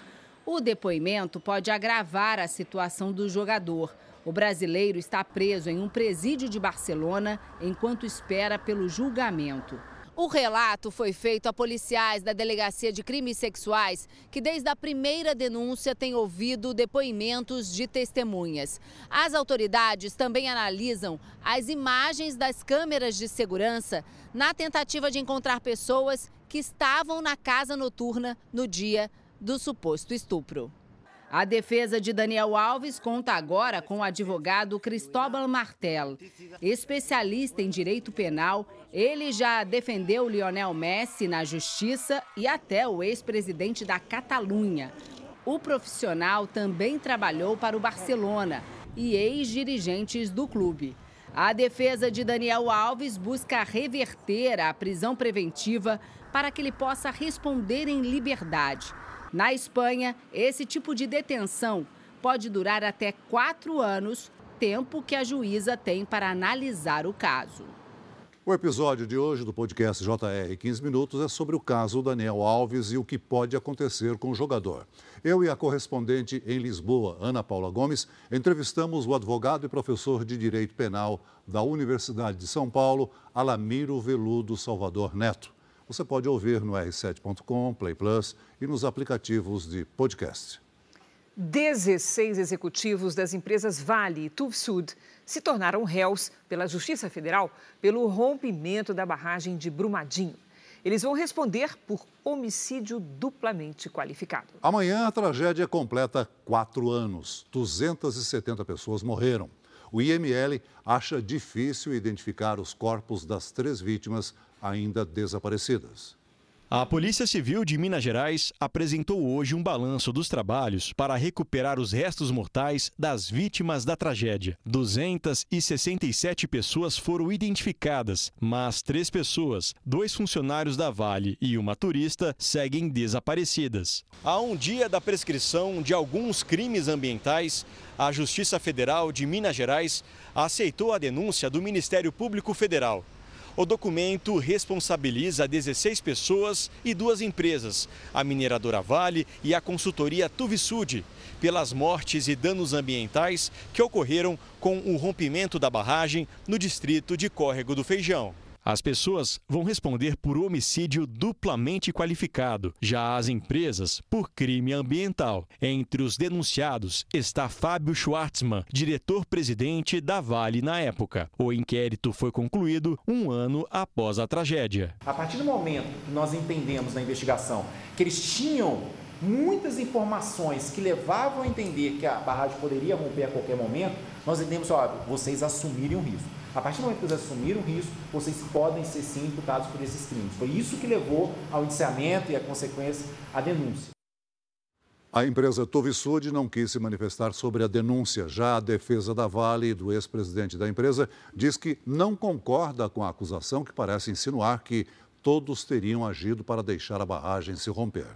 O depoimento pode agravar a situação do jogador. O brasileiro está preso em um presídio de Barcelona enquanto espera pelo julgamento. O relato foi feito a policiais da Delegacia de Crimes Sexuais, que desde a primeira denúncia tem ouvido depoimentos de testemunhas. As autoridades também analisam as imagens das câmeras de segurança na tentativa de encontrar pessoas que estavam na casa noturna no dia do suposto estupro. A defesa de Daniel Alves conta agora com o advogado Cristóbal Martel. Especialista em direito penal, ele já defendeu Lionel Messi na justiça e até o ex-presidente da Catalunha. O profissional também trabalhou para o Barcelona e ex-dirigentes do clube. A defesa de Daniel Alves busca reverter a prisão preventiva para que ele possa responder em liberdade. Na Espanha, esse tipo de detenção pode durar até quatro anos, tempo que a juíza tem para analisar o caso. O episódio de hoje do podcast JR 15 Minutos é sobre o caso Daniel Alves e o que pode acontecer com o jogador. Eu e a correspondente em Lisboa, Ana Paula Gomes, entrevistamos o advogado e professor de Direito Penal da Universidade de São Paulo, Alamiro Veludo Salvador Neto. Você pode ouvir no r7.com, Play Plus e nos aplicativos de podcast. 16 executivos das empresas Vale e Tuvsud se tornaram réus pela Justiça Federal pelo rompimento da barragem de Brumadinho. Eles vão responder por homicídio duplamente qualificado. Amanhã a tragédia completa quatro anos. 270 pessoas morreram. O IML acha difícil identificar os corpos das três vítimas ainda desaparecidas. A Polícia Civil de Minas Gerais apresentou hoje um balanço dos trabalhos para recuperar os restos mortais das vítimas da tragédia. 267 pessoas foram identificadas, mas três pessoas, dois funcionários da Vale e uma turista, seguem desaparecidas. A um dia da prescrição de alguns crimes ambientais, a Justiça Federal de Minas Gerais aceitou a denúncia do Ministério Público Federal. O documento responsabiliza 16 pessoas e duas empresas, a mineradora Vale e a consultoria Tuvisud, pelas mortes e danos ambientais que ocorreram com o rompimento da barragem no distrito de Córrego do Feijão. As pessoas vão responder por homicídio duplamente qualificado, já as empresas por crime ambiental. Entre os denunciados está Fábio Schwartzman, diretor-presidente da Vale na época. O inquérito foi concluído um ano após a tragédia. A partir do momento que nós entendemos na investigação que eles tinham muitas informações que levavam a entender que a barragem poderia romper a qualquer momento, nós entendemos, ó, vocês assumirem o risco. A partir do momento que vocês assumiram o risco, vocês podem ser sim imputados por esses crimes. Foi isso que levou ao indiciamento e a consequência à denúncia. A empresa Tovisud não quis se manifestar sobre a denúncia. Já a defesa da Vale e do ex-presidente da empresa diz que não concorda com a acusação que parece insinuar que todos teriam agido para deixar a barragem se romper.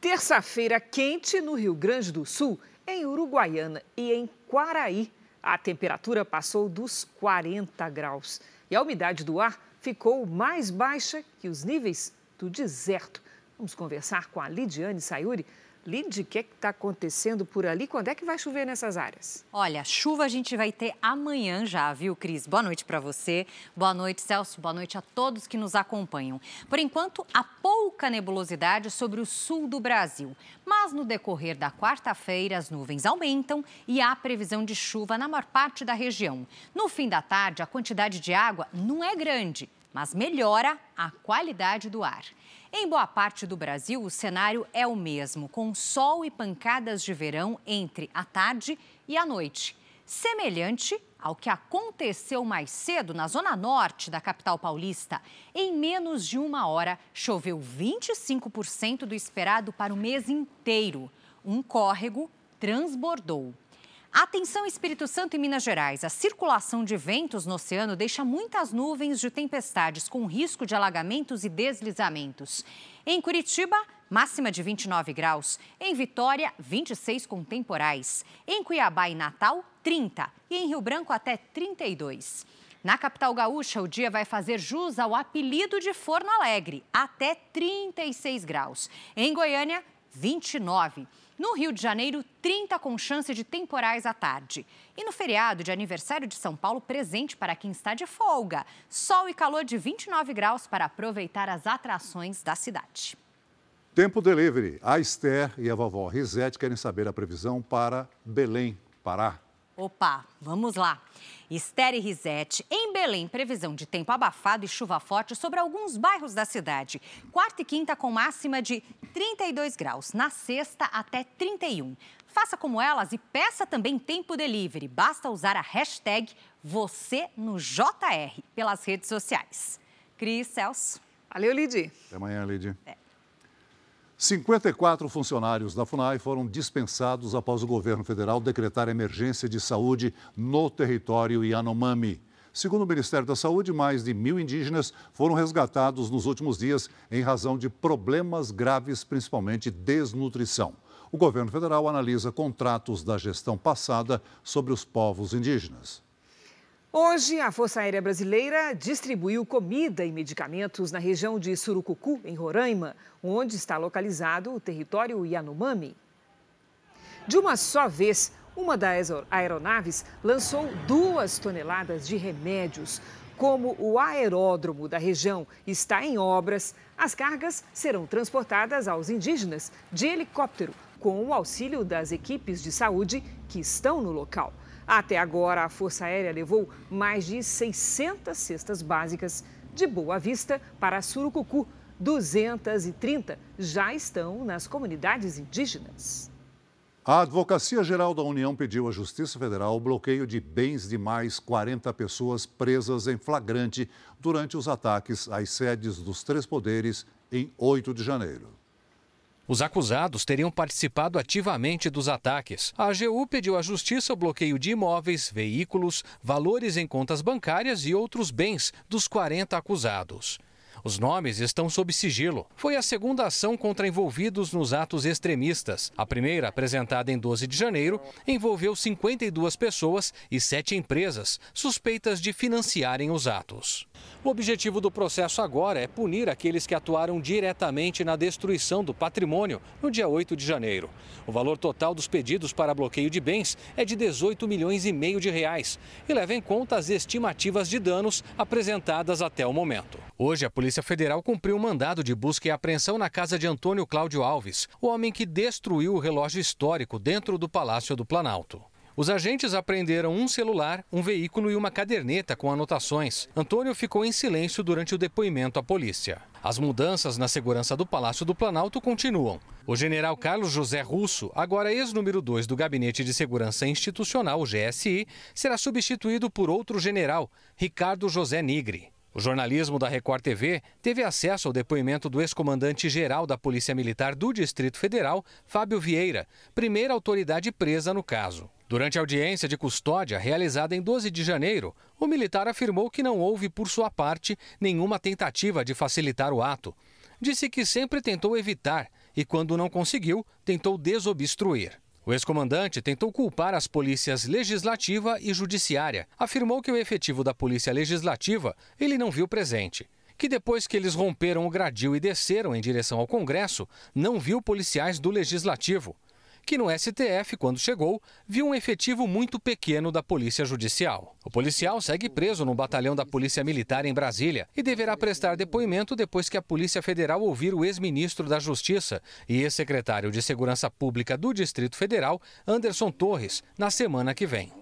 Terça-feira quente no Rio Grande do Sul, em Uruguaiana e em Quaraí A temperatura passou dos 40 graus e a umidade do ar ficou mais baixa que os níveis do deserto. Vamos conversar com a Lidiane Sayuri, Lid, o que é está acontecendo por ali? Quando é que vai chover nessas áreas? Olha, chuva a gente vai ter amanhã já, viu, Cris? Boa noite para você, boa noite, Celso, boa noite a todos que nos acompanham. Por enquanto, há pouca nebulosidade sobre o sul do Brasil, mas no decorrer da quarta-feira as nuvens aumentam e há previsão de chuva na maior parte da região. No fim da tarde, a quantidade de água não é grande, mas melhora a qualidade do ar. Em boa parte do Brasil, o cenário é o mesmo, com sol e pancadas de verão entre a tarde e a noite. Semelhante ao que aconteceu mais cedo na zona norte da capital paulista. Em menos de uma hora, choveu 25% do esperado para o mês inteiro. Um córrego transbordou. Atenção Espírito Santo e Minas Gerais. A circulação de ventos no oceano deixa muitas nuvens de tempestades com risco de alagamentos e deslizamentos. Em Curitiba, máxima de 29 graus. Em Vitória, 26 com temporais. Em Cuiabá e Natal, 30. E em Rio Branco, até 32. Na capital gaúcha, o dia vai fazer jus ao apelido de Forno Alegre, até 36 graus. Em Goiânia, 29. No Rio de Janeiro, 30 com chance de temporais à tarde. E no feriado de aniversário de São Paulo, presente para quem está de folga. Sol e calor de 29 graus para aproveitar as atrações da cidade. Tempo delivery. A Esther e a vovó Risete querem saber a previsão para Belém, Pará. Opa, vamos lá. Esther e Risete, em Belém, previsão de tempo abafado e chuva forte sobre alguns bairros da cidade. Quarta e quinta com máxima de 32 graus. Na sexta, até 31. Faça como elas e peça também tempo delivery. Basta usar a hashtag você no JR pelas redes sociais. Cris Celso. Valeu, Lidi. Até amanhã, Lidi. É. 54 funcionários da FUNAI foram dispensados após o governo federal decretar emergência de saúde no território Yanomami. Segundo o Ministério da Saúde, mais de mil indígenas foram resgatados nos últimos dias em razão de problemas graves, principalmente desnutrição. O governo federal analisa contratos da gestão passada sobre os povos indígenas. Hoje, a Força Aérea Brasileira distribuiu comida e medicamentos na região de Surucucu, em Roraima, onde está localizado o território Yanomami. De uma só vez, uma das aeronaves lançou duas toneladas de remédios. Como o aeródromo da região está em obras, as cargas serão transportadas aos indígenas de helicóptero, com o auxílio das equipes de saúde que estão no local. Até agora, a Força Aérea levou mais de 600 cestas básicas de Boa Vista para Surucucu. 230 já estão nas comunidades indígenas. A Advocacia Geral da União pediu à Justiça Federal o bloqueio de bens de mais 40 pessoas presas em flagrante durante os ataques às sedes dos três poderes em 8 de janeiro. Os acusados teriam participado ativamente dos ataques. A AGU pediu à Justiça o bloqueio de imóveis, veículos, valores em contas bancárias e outros bens dos 40 acusados. Os nomes estão sob sigilo. Foi a segunda ação contra envolvidos nos atos extremistas. A primeira, apresentada em 12 de janeiro, envolveu 52 pessoas e sete empresas suspeitas de financiarem os atos. O objetivo do processo agora é punir aqueles que atuaram diretamente na destruição do patrimônio no dia 8 de janeiro. O valor total dos pedidos para bloqueio de bens é de 18 milhões e meio de reais e leva em conta as estimativas de danos apresentadas até o momento. Hoje, a Polícia Federal cumpriu um mandado de busca e apreensão na casa de Antônio Cláudio Alves, o homem que destruiu o relógio histórico dentro do Palácio do Planalto. Os agentes apreenderam um celular, um veículo e uma caderneta com anotações. Antônio ficou em silêncio durante o depoimento à polícia. As mudanças na segurança do Palácio do Planalto continuam. O general Carlos José Russo, agora ex-número 2 do Gabinete de Segurança Institucional, GSI, será substituído por outro general, Ricardo José Nigri. O jornalismo da Record TV teve acesso ao depoimento do ex-comandante-geral da Polícia Militar do Distrito Federal, Fábio Vieira, primeira autoridade presa no caso. Durante a audiência de custódia realizada em 12 de janeiro, o militar afirmou que não houve, por sua parte, nenhuma tentativa de facilitar o ato. Disse que sempre tentou evitar e, quando não conseguiu, tentou desobstruir. O ex-comandante tentou culpar as polícias legislativa e judiciária. Afirmou que o efetivo da polícia legislativa ele não viu presente. Que depois que eles romperam o gradil e desceram em direção ao Congresso, não viu policiais do legislativo que no STF, quando chegou, viu um efetivo muito pequeno da Polícia Judicial. O policial segue preso no batalhão da Polícia Militar em Brasília e deverá prestar depoimento depois que a Polícia Federal ouvir o ex-ministro da Justiça e ex-secretário de Segurança Pública do Distrito Federal, Anderson Torres, na semana que vem.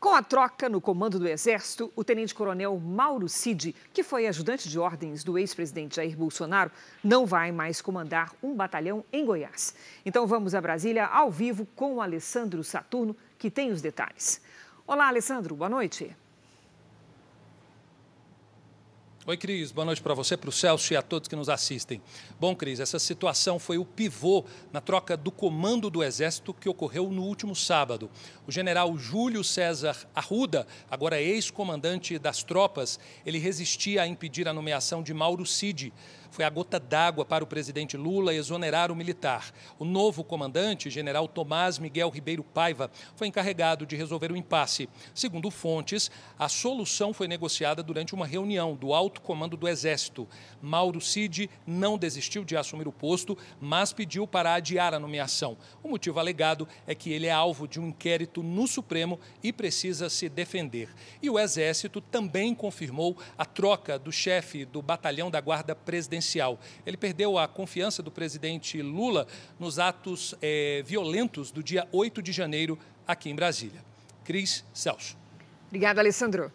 Com a troca no comando do Exército, o tenente-coronel Mauro Cid, que foi ajudante de ordens do ex-presidente Jair Bolsonaro, não vai mais comandar um batalhão em Goiás. Então vamos a Brasília ao vivo com o Alessandro Saturno, que tem os detalhes. Olá, Alessandro, boa noite. Oi, Cris. Boa noite para você, para o Celso e a todos que nos assistem. Bom, Cris, essa situação foi o pivô na troca do comando do Exército que ocorreu no último sábado. O general Júlio César Arruda, agora ex-comandante das tropas, ele resistia a impedir a nomeação de Mauro Cid foi a gota d'água para o presidente Lula exonerar o militar. O novo comandante, general Tomás Miguel Ribeiro Paiva, foi encarregado de resolver o impasse. Segundo fontes, a solução foi negociada durante uma reunião do alto comando do Exército. Mauro Cid não desistiu de assumir o posto, mas pediu para adiar a nomeação. O motivo alegado é que ele é alvo de um inquérito no Supremo e precisa se defender. E o Exército também confirmou a troca do chefe do batalhão da Guarda Presidencial presidencial. Ele perdeu a confiança do presidente Lula nos atos é, violentos do dia 8 de janeiro aqui em Brasília. Cris Celso. Obrigada, Alessandro.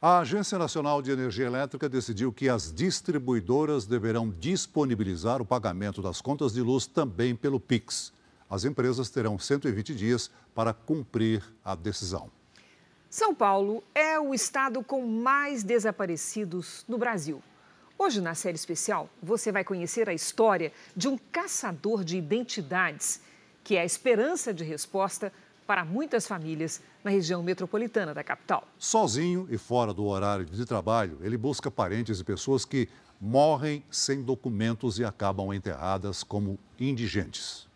A Agência Nacional de Energia Elétrica decidiu que as distribuidoras deverão disponibilizar o pagamento das contas de luz também pelo Pix. As empresas terão 120 dias para cumprir a decisão. São Paulo é o estado com mais desaparecidos no Brasil. Hoje, na série especial, você vai conhecer a história de um caçador de identidades, que é a esperança de resposta para muitas famílias na região metropolitana da capital. Sozinho e fora do horário de trabalho, ele busca parentes e pessoas que morrem sem documentos e acabam enterradas como indigentes.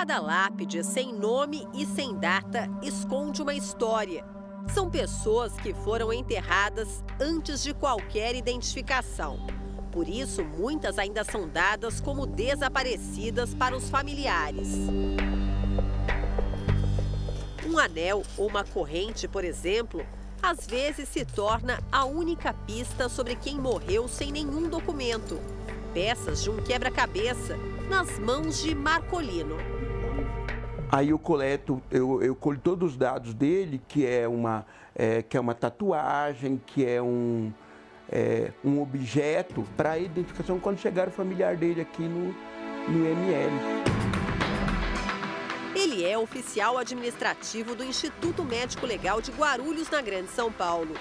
Cada lápide sem nome e sem data esconde uma história. São pessoas que foram enterradas antes de qualquer identificação. Por isso, muitas ainda são dadas como desaparecidas para os familiares. Um anel ou uma corrente, por exemplo, às vezes se torna a única pista sobre quem morreu sem nenhum documento. Peças de um quebra-cabeça nas mãos de Marcolino. Aí eu coleto, eu, eu colho todos os dados dele, que é uma, é, que é uma tatuagem, que é um, é, um objeto, para identificação quando chegar o familiar dele aqui no, no ML. Ele é oficial administrativo do Instituto Médico Legal de Guarulhos, na Grande São Paulo.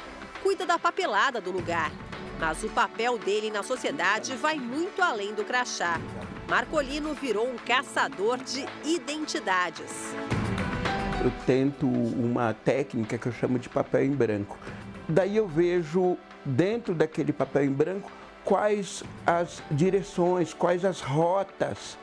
Cuida da papelada do lugar. Mas o papel dele na sociedade vai muito além do crachá. Marcolino virou um caçador de identidades. Eu tento uma técnica que eu chamo de papel em branco. Daí eu vejo dentro daquele papel em branco quais as direções, quais as rotas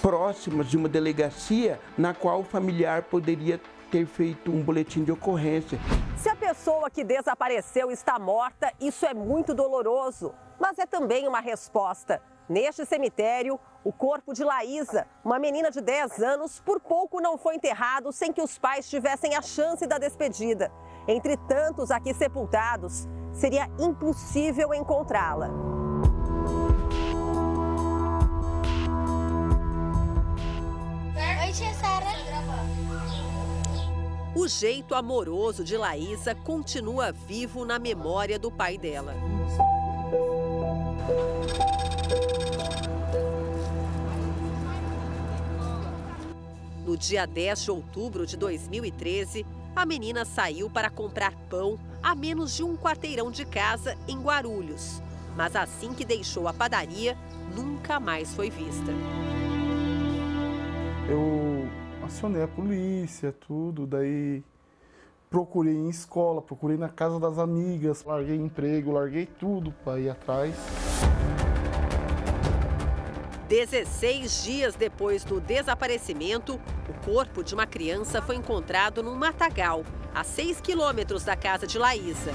próximas de uma delegacia na qual o familiar poderia ter feito um boletim de ocorrência. Se a pessoa que desapareceu está morta, isso é muito doloroso, mas é também uma resposta. Neste cemitério, o corpo de Laísa, uma menina de 10 anos, por pouco não foi enterrado sem que os pais tivessem a chance da despedida. Entre tantos aqui sepultados, seria impossível encontrá-la. Oi, tia Sara. O jeito amoroso de Laísa continua vivo na memória do pai dela. No dia 10 de outubro de 2013, a menina saiu para comprar pão a menos de um quarteirão de casa em Guarulhos. Mas assim que deixou a padaria, nunca mais foi vista. Eu acionei a polícia, tudo, daí procurei em escola, procurei na casa das amigas, larguei emprego, larguei tudo para ir atrás. 16 dias depois do desaparecimento, o corpo de uma criança foi encontrado num matagal, a 6 quilômetros da casa de Laísa.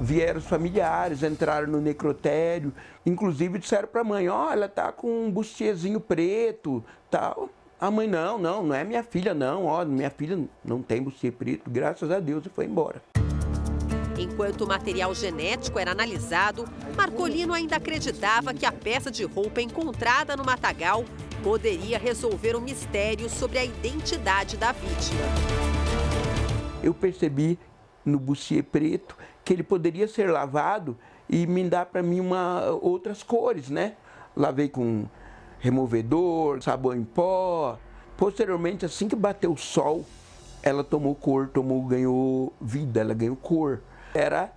Vieram os familiares, entraram no necrotério, inclusive disseram para a mãe, ó, oh, ela tá com um bustiezinho preto, tal. A mãe, não, não, não é minha filha não, ó, minha filha não tem bustier preto, graças a Deus, e foi embora. Enquanto o material genético era analisado, Marcolino ainda acreditava que a peça de roupa encontrada no matagal poderia resolver o um mistério sobre a identidade da vítima. Eu percebi no bustier preto que ele poderia ser lavado e me dar para mim uma, outras cores, né? Lavei com removedor, sabão em pó. Posteriormente, assim que bateu o sol, ela tomou cor, tomou, ganhou vida, ela ganhou cor era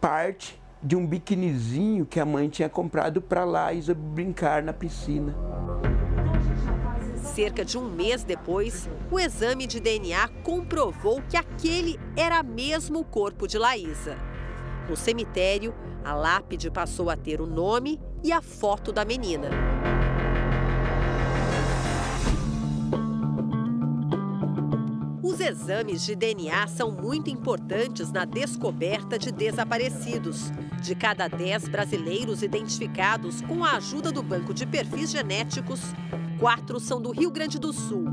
parte de um biquinizinho que a mãe tinha comprado para Laísa brincar na piscina. Cerca de um mês depois, o exame de DNA comprovou que aquele era mesmo o corpo de Laísa. No cemitério, a lápide passou a ter o nome e a foto da menina. Os exames de DNA são muito importantes na descoberta de desaparecidos. De cada 10 brasileiros identificados com a ajuda do Banco de Perfis Genéticos, quatro são do Rio Grande do Sul.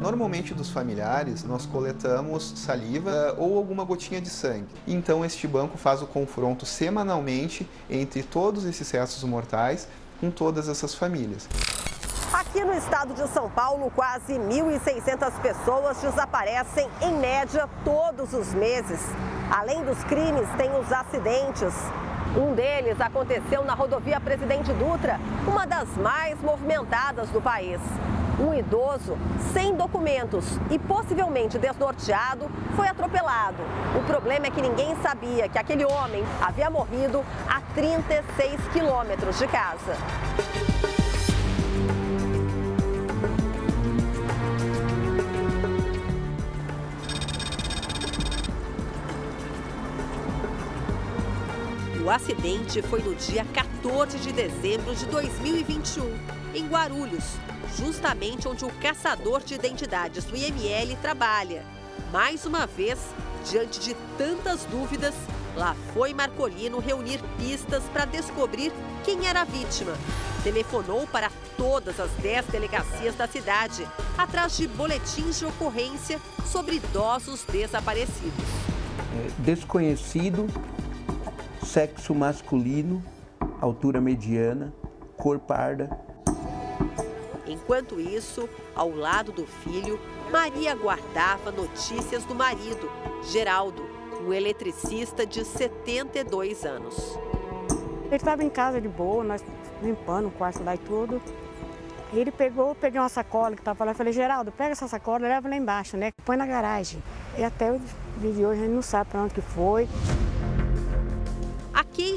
Normalmente dos familiares nós coletamos saliva ou alguma gotinha de sangue. Então este banco faz o confronto semanalmente entre todos esses restos mortais com todas essas famílias. Aqui no estado de São Paulo, quase 1.600 pessoas desaparecem em média todos os meses. Além dos crimes, tem os acidentes. Um deles aconteceu na rodovia Presidente Dutra, uma das mais movimentadas do país. Um idoso sem documentos e possivelmente desnorteado foi atropelado. O problema é que ninguém sabia que aquele homem havia morrido a 36 quilômetros de casa. O acidente foi no dia 14 de dezembro de 2021, em Guarulhos, justamente onde o caçador de identidades do IML trabalha. Mais uma vez, diante de tantas dúvidas, lá foi Marcolino reunir pistas para descobrir quem era a vítima. Telefonou para todas as 10 delegacias da cidade, atrás de boletins de ocorrência sobre idosos desaparecidos. É, desconhecido sexo masculino, altura mediana, cor parda. Enquanto isso, ao lado do filho, Maria guardava notícias do marido, Geraldo, um eletricista de 72 anos. Ele estava em casa de boa, nós limpando o quarto lá e tudo. Ele pegou, peguei uma sacola que estava lá e falei, Geraldo, pega essa sacola e leva lá embaixo, né? Põe na garagem. E até o dia de hoje a gente não sabe para onde que foi.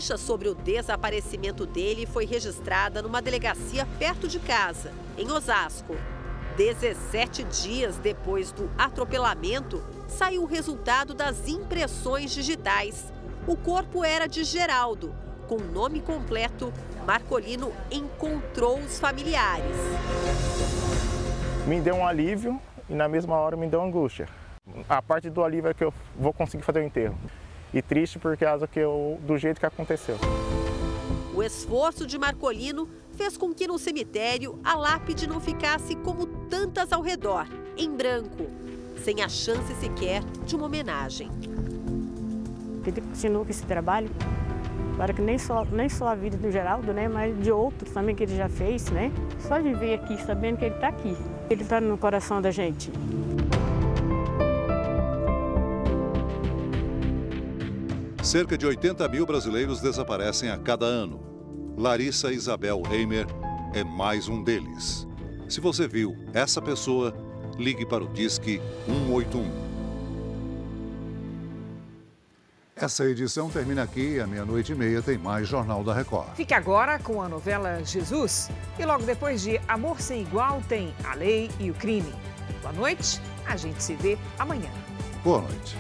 A queixa sobre o desaparecimento dele foi registrada numa delegacia perto de casa, em Osasco. 17 dias depois do atropelamento, saiu o resultado das impressões digitais. O corpo era de Geraldo. Com o nome completo, Marcolino encontrou os familiares. Me deu um alívio e na mesma hora me deu angústia. A parte do alívio é que eu vou conseguir fazer o enterro e triste por causa que eu, do jeito que aconteceu. O esforço de Marcolino fez com que no cemitério a lápide não ficasse como tantas ao redor, em branco, sem a chance sequer de uma homenagem. Ele continuou com esse trabalho, para que nem só, nem só a vida do Geraldo, né, mas de outros também que ele já fez, né? Só de ver aqui, sabendo que ele está aqui. Ele está no coração da gente. Cerca de 80 mil brasileiros desaparecem a cada ano. Larissa Isabel Reimer é mais um deles. Se você viu essa pessoa, ligue para o Disque 181. Essa edição termina aqui. À meia-noite e meia tem mais Jornal da Record. Fique agora com a novela Jesus. E logo depois de Amor Sem Igual tem A Lei e o Crime. Boa noite A gente se vê amanhã. Boa noite.